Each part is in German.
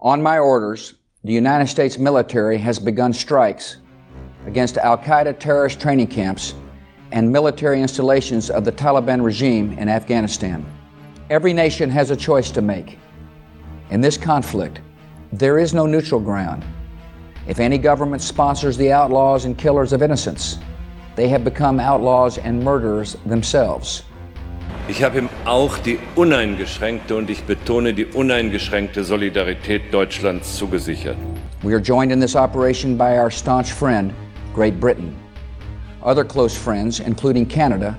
On my orders, the United States military has begun strikes against Al Qaeda terrorist training camps and military installations of the Taliban regime in Afghanistan. Every nation has a choice to make. In this conflict, there is no neutral ground. If any government sponsors the outlaws and killers of innocents, they have become outlaws and murderers themselves. Ich habe ihm auch die uneingeschränkte und ich betone die uneingeschränkte Solidarität Deutschlands zugesichert. We are joined in this operation by our staunch friend, Great Britain. Other close friends, including Canada,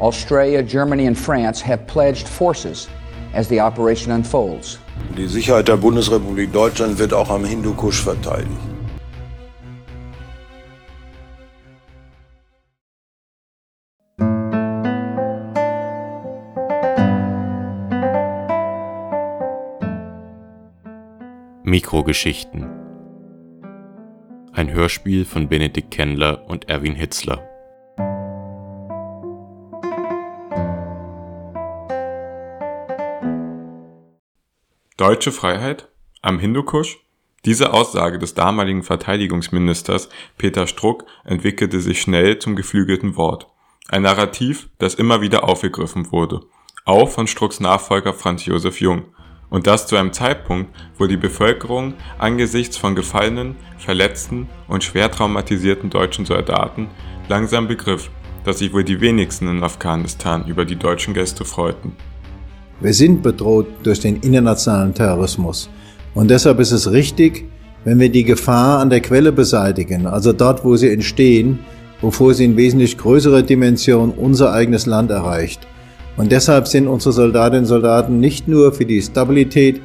Australia, Germany, and France, have pledged forces as the operation unfolds. Die Sicherheit der Bundesrepublik Deutschland wird auch am Hindukusch verteidigt. Mikrogeschichten. Ein Hörspiel von Benedikt Kendler und Erwin Hitzler. Deutsche Freiheit am Hindukusch? Diese Aussage des damaligen Verteidigungsministers Peter Struck entwickelte sich schnell zum geflügelten Wort. Ein Narrativ, das immer wieder aufgegriffen wurde. Auch von Strucks Nachfolger Franz Josef Jung und das zu einem Zeitpunkt, wo die Bevölkerung angesichts von gefallenen, verletzten und schwer traumatisierten deutschen Soldaten langsam begriff, dass sich wohl die wenigsten in Afghanistan über die deutschen Gäste freuten. Wir sind bedroht durch den internationalen Terrorismus. Und deshalb ist es richtig, wenn wir die Gefahr an der Quelle beseitigen, also dort, wo sie entstehen, bevor sie in wesentlich größerer Dimension unser eigenes Land erreicht. Und deshalb sind unsere Soldatinnen und Soldaten nicht nur für die Stabilität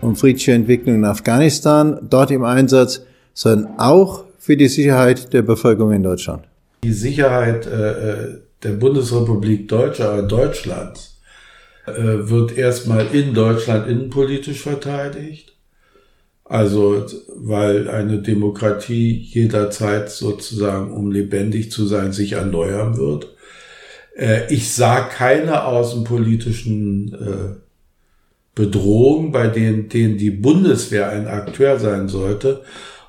und friedliche Entwicklung in Afghanistan dort im Einsatz, sondern auch für die Sicherheit der Bevölkerung in Deutschland. Die Sicherheit äh, der Bundesrepublik Deutscher, Deutschlands, äh, wird erstmal in Deutschland innenpolitisch verteidigt. Also, weil eine Demokratie jederzeit sozusagen, um lebendig zu sein, sich erneuern wird. Äh, ich sah keine außenpolitischen äh, Bedrohungen, bei denen, denen die Bundeswehr ein Akteur sein sollte.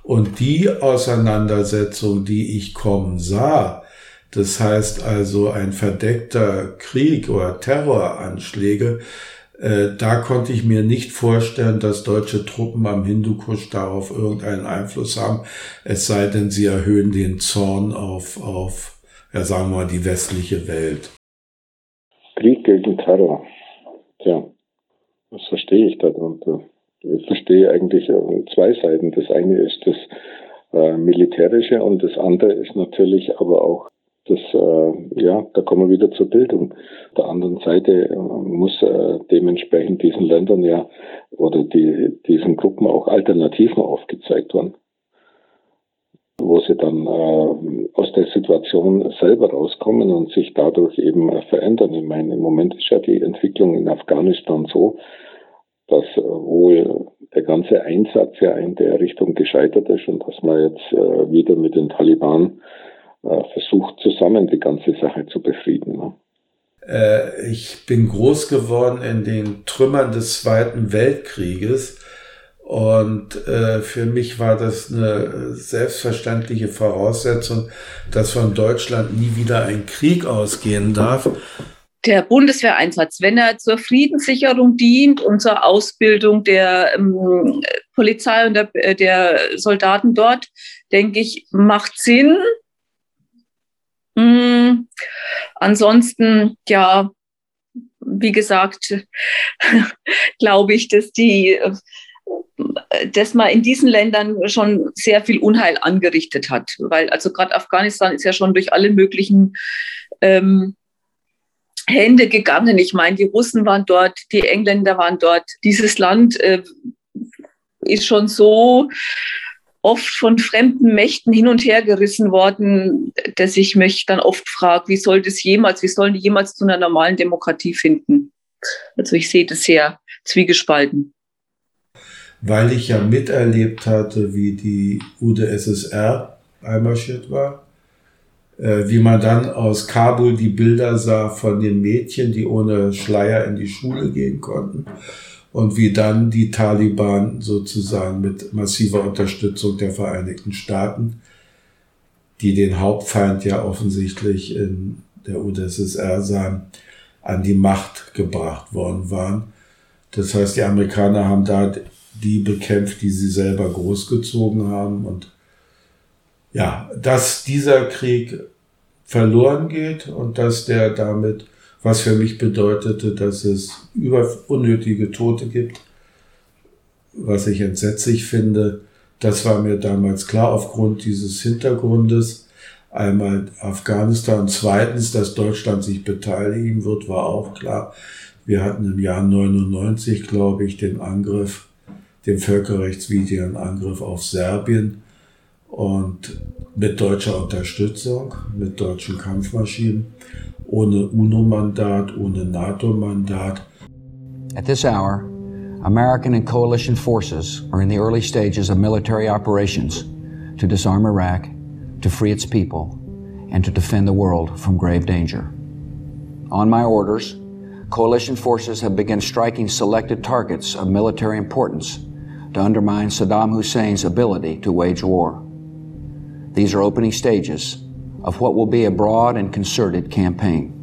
Und die Auseinandersetzung, die ich kommen sah, das heißt also ein verdeckter Krieg oder Terroranschläge, äh, da konnte ich mir nicht vorstellen, dass deutsche Truppen am Hindukusch darauf irgendeinen Einfluss haben, es sei denn, sie erhöhen den Zorn auf, auf ja sagen wir mal, die westliche Welt. Krieg gegen Terror. Tja, was verstehe ich darunter? Ich verstehe eigentlich äh, zwei Seiten. Das eine ist das äh, Militärische und das andere ist natürlich aber auch das, äh, ja, da kommen wir wieder zur Bildung. Auf der anderen Seite äh, muss äh, dementsprechend diesen Ländern ja oder die, diesen Gruppen auch Alternativen aufgezeigt werden wo sie dann äh, Situation selber rauskommen und sich dadurch eben verändern. Ich meine, im Moment ist ja die Entwicklung in Afghanistan so, dass äh, wohl der ganze Einsatz ja in der Richtung gescheitert ist und dass man jetzt äh, wieder mit den Taliban äh, versucht, zusammen die ganze Sache zu befrieden. Ne? Ich bin groß geworden in den Trümmern des Zweiten Weltkrieges und äh, für mich war das eine selbstverständliche Voraussetzung, dass von Deutschland nie wieder ein Krieg ausgehen darf. Der Bundeswehreinsatz, wenn er zur Friedenssicherung dient und zur Ausbildung der ähm, Polizei und der, äh, der, Soldaten dort, denke ich, macht Sinn. Hm. Ansonsten, ja, wie gesagt, glaube ich, dass die das man in diesen Ländern schon sehr viel Unheil angerichtet hat. Weil also gerade Afghanistan ist ja schon durch alle möglichen ähm, Hände gegangen. Ich meine, die Russen waren dort, die Engländer waren dort. Dieses Land äh, ist schon so oft von fremden Mächten hin und her gerissen worden, dass ich mich dann oft frage, wie soll das jemals, wie sollen die jemals zu einer normalen Demokratie finden? Also ich sehe das sehr zwiegespalten weil ich ja miterlebt hatte, wie die UdSSR einmarschiert war, äh, wie man dann aus Kabul die Bilder sah von den Mädchen, die ohne Schleier in die Schule gehen konnten und wie dann die Taliban sozusagen mit massiver Unterstützung der Vereinigten Staaten, die den Hauptfeind ja offensichtlich in der UdSSR sahen, an die Macht gebracht worden waren. Das heißt, die Amerikaner haben da die bekämpft, die sie selber großgezogen haben. Und ja, dass dieser Krieg verloren geht und dass der damit, was für mich bedeutete, dass es über unnötige Tote gibt, was ich entsetzlich finde, das war mir damals klar aufgrund dieses Hintergrundes. Einmal Afghanistan zweitens, dass Deutschland sich beteiligen wird, war auch klar. Wir hatten im Jahr 99, glaube ich, den Angriff den völkerrechtswidrigen Angriff auf Serbien und mit deutscher Unterstützung, mit deutschen Kampfmaschinen, ohne UNO-Mandat, ohne NATO-Mandat. At this hour, American and coalition forces are in the early stages of military operations to disarm Iraq, to free its people, and to defend the world from grave danger. On my orders, coalition forces have begun striking selected targets of military importance to undermine Saddam Hussein's ability to wage war. These are opening stages of what will be a broad and concerted campaign.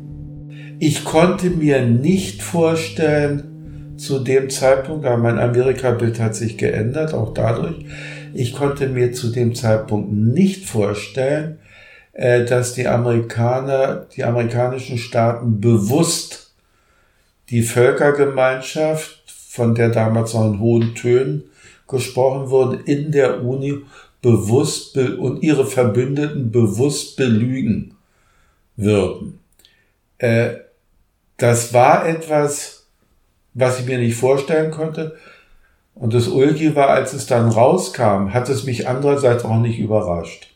Ich konnte mir nicht vorstellen, zu dem Zeitpunkt, aber mein Amerika-Bild hat sich geändert, auch dadurch, ich konnte mir zu dem Zeitpunkt nicht vorstellen, äh, dass die Amerikaner, die amerikanischen Staaten bewusst die Völkergemeinschaft, von der damals noch in hohen Tönen gesprochen wurde, in der Uni bewusst und ihre Verbündeten bewusst belügen würden. Äh, das war etwas, was ich mir nicht vorstellen konnte. Und das Ulgi war, als es dann rauskam, hat es mich andererseits auch nicht überrascht.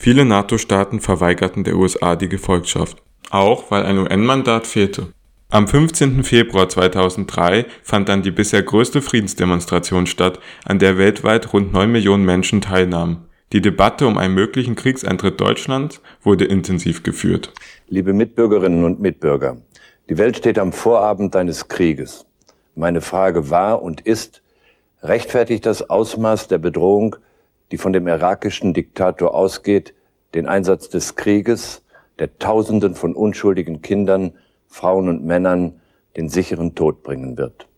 Viele NATO-Staaten verweigerten der USA die Gefolgschaft, auch weil ein UN-Mandat fehlte. Am 15. Februar 2003 fand dann die bisher größte Friedensdemonstration statt, an der weltweit rund 9 Millionen Menschen teilnahmen. Die Debatte um einen möglichen Kriegseintritt Deutschlands wurde intensiv geführt. Liebe Mitbürgerinnen und Mitbürger, die Welt steht am Vorabend eines Krieges. Meine Frage war und ist, rechtfertigt das Ausmaß der Bedrohung, die von dem irakischen Diktator ausgeht, den Einsatz des Krieges, der Tausenden von unschuldigen Kindern Frauen und Männern den sicheren Tod bringen wird?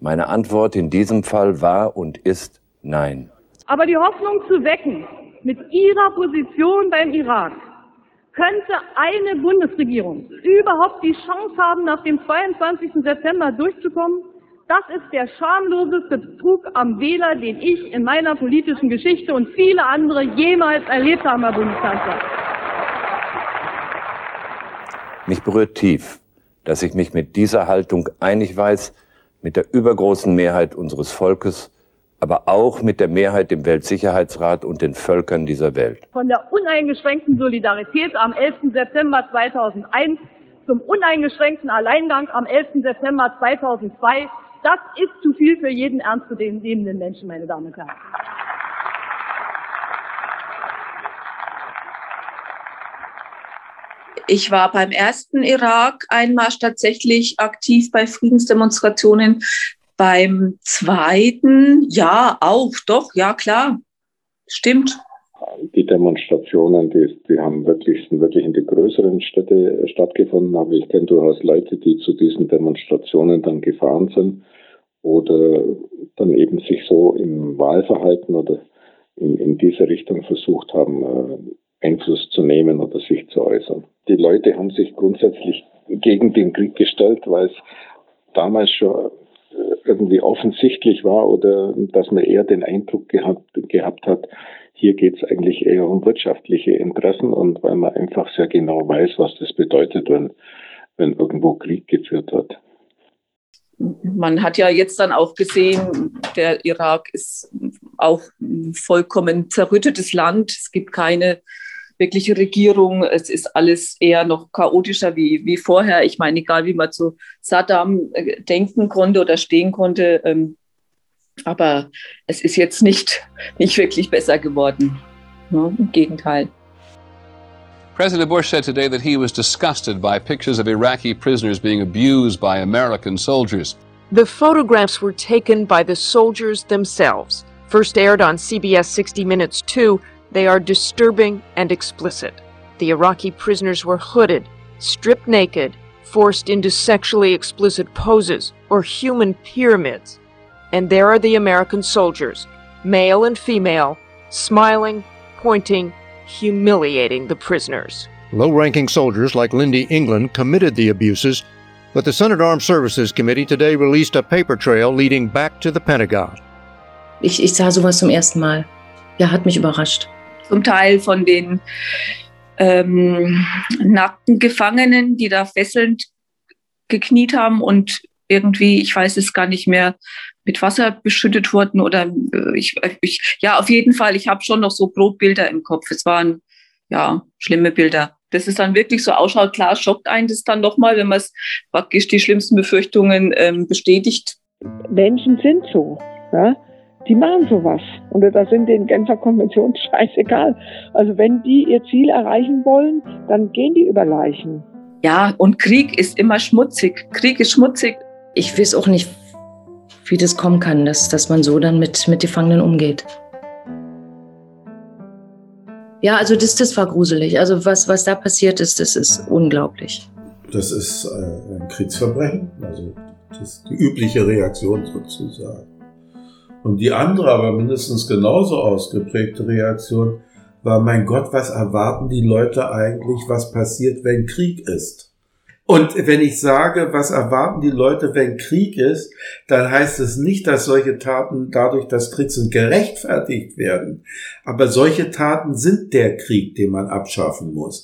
Meine Antwort in diesem Fall war und ist nein. Aber die Hoffnung zu wecken, mit ihrer Position beim Irak, könnte eine Bundesregierung überhaupt die Chance haben, nach dem 22. September durchzukommen? Das ist der schamloseste Betrug am Wähler, den ich in meiner politischen Geschichte und viele andere jemals erlebt habe, Herr Bundeskanzler. Mich berührt tief, dass ich mich mit dieser Haltung einig weiß, mit der übergroßen Mehrheit unseres Volkes, aber auch mit der Mehrheit im Weltsicherheitsrat und den Völkern dieser Welt. Von der uneingeschränkten Solidarität am 11. September 2001 zum uneingeschränkten Alleingang am 11. September 2002, das ist zu viel für jeden ernst zu nehmenden Menschen, meine Damen und Herren. Ich war beim ersten Irak-Einmarsch tatsächlich aktiv bei Friedensdemonstrationen. Beim zweiten, ja, auch, doch, ja, klar. Stimmt. Die Demonstrationen, die, die haben wirklich, sind wirklich in die größeren Städte stattgefunden, aber ich kenne durchaus Leute, die zu diesen Demonstrationen dann gefahren sind oder dann eben sich so im Wahlverhalten oder in, in diese Richtung versucht haben, äh, Einfluss zu nehmen oder sich zu äußern. Die Leute haben sich grundsätzlich gegen den Krieg gestellt, weil es damals schon äh, irgendwie offensichtlich war oder dass man eher den Eindruck gehabt, gehabt hat, hier geht es eigentlich eher um wirtschaftliche Interessen und weil man einfach sehr genau weiß, was das bedeutet, wenn, wenn irgendwo Krieg geführt wird. Man hat ja jetzt dann auch gesehen, der Irak ist auch ein vollkommen zerrüttetes Land. Es gibt keine wirkliche Regierung. Es ist alles eher noch chaotischer wie, wie vorher. Ich meine, egal wie man zu Saddam äh, denken konnte oder stehen konnte, ähm, aber es ist jetzt nicht, nicht wirklich besser geworden. Ne? Im Gegenteil. President Bush said today that he was disgusted by pictures of Iraqi prisoners being abused by American soldiers. The photographs were taken by the soldiers themselves. First aired on CBS 60 Minutes 2, they are disturbing and explicit. The Iraqi prisoners were hooded, stripped naked, forced into sexually explicit poses or human pyramids. And there are the American soldiers, male and female, smiling, pointing, humiliating the prisoners. Low ranking soldiers like Lindy England committed the abuses, but the Senate Armed Services Committee today released a paper trail leading back to the Pentagon. Ich, ich sah sowas zum ersten Mal. Ja, hat mich überrascht. Zum Teil von den ähm, nackten Gefangenen, die da fesselnd gekniet haben und irgendwie, ich weiß es gar nicht mehr, mit Wasser beschüttet wurden oder äh, ich, ich ja, auf jeden Fall, ich habe schon noch so Brotbilder im Kopf. Es waren ja schlimme Bilder. Das ist dann wirklich so ausschaut, klar, schockt einen das dann nochmal, wenn man es praktisch die schlimmsten Befürchtungen ähm, bestätigt. Menschen sind so. Ja? Die machen sowas. Und das sind den Genfer Konventionen scheißegal. Also wenn die ihr Ziel erreichen wollen, dann gehen die über Leichen. Ja, und Krieg ist immer schmutzig. Krieg ist schmutzig. Ich weiß auch nicht, wie das kommen kann, dass, dass man so dann mit, mit Gefangenen umgeht. Ja, also das, das war gruselig. Also was, was da passiert ist, das ist unglaublich. Das ist äh, ein Kriegsverbrechen, also das ist die übliche Reaktion sozusagen. Und die andere, aber mindestens genauso ausgeprägte Reaktion war, mein Gott, was erwarten die Leute eigentlich, was passiert, wenn Krieg ist? Und wenn ich sage, was erwarten die Leute, wenn Krieg ist, dann heißt es nicht, dass solche Taten dadurch, dass Krieg sind, gerechtfertigt werden. Aber solche Taten sind der Krieg, den man abschaffen muss.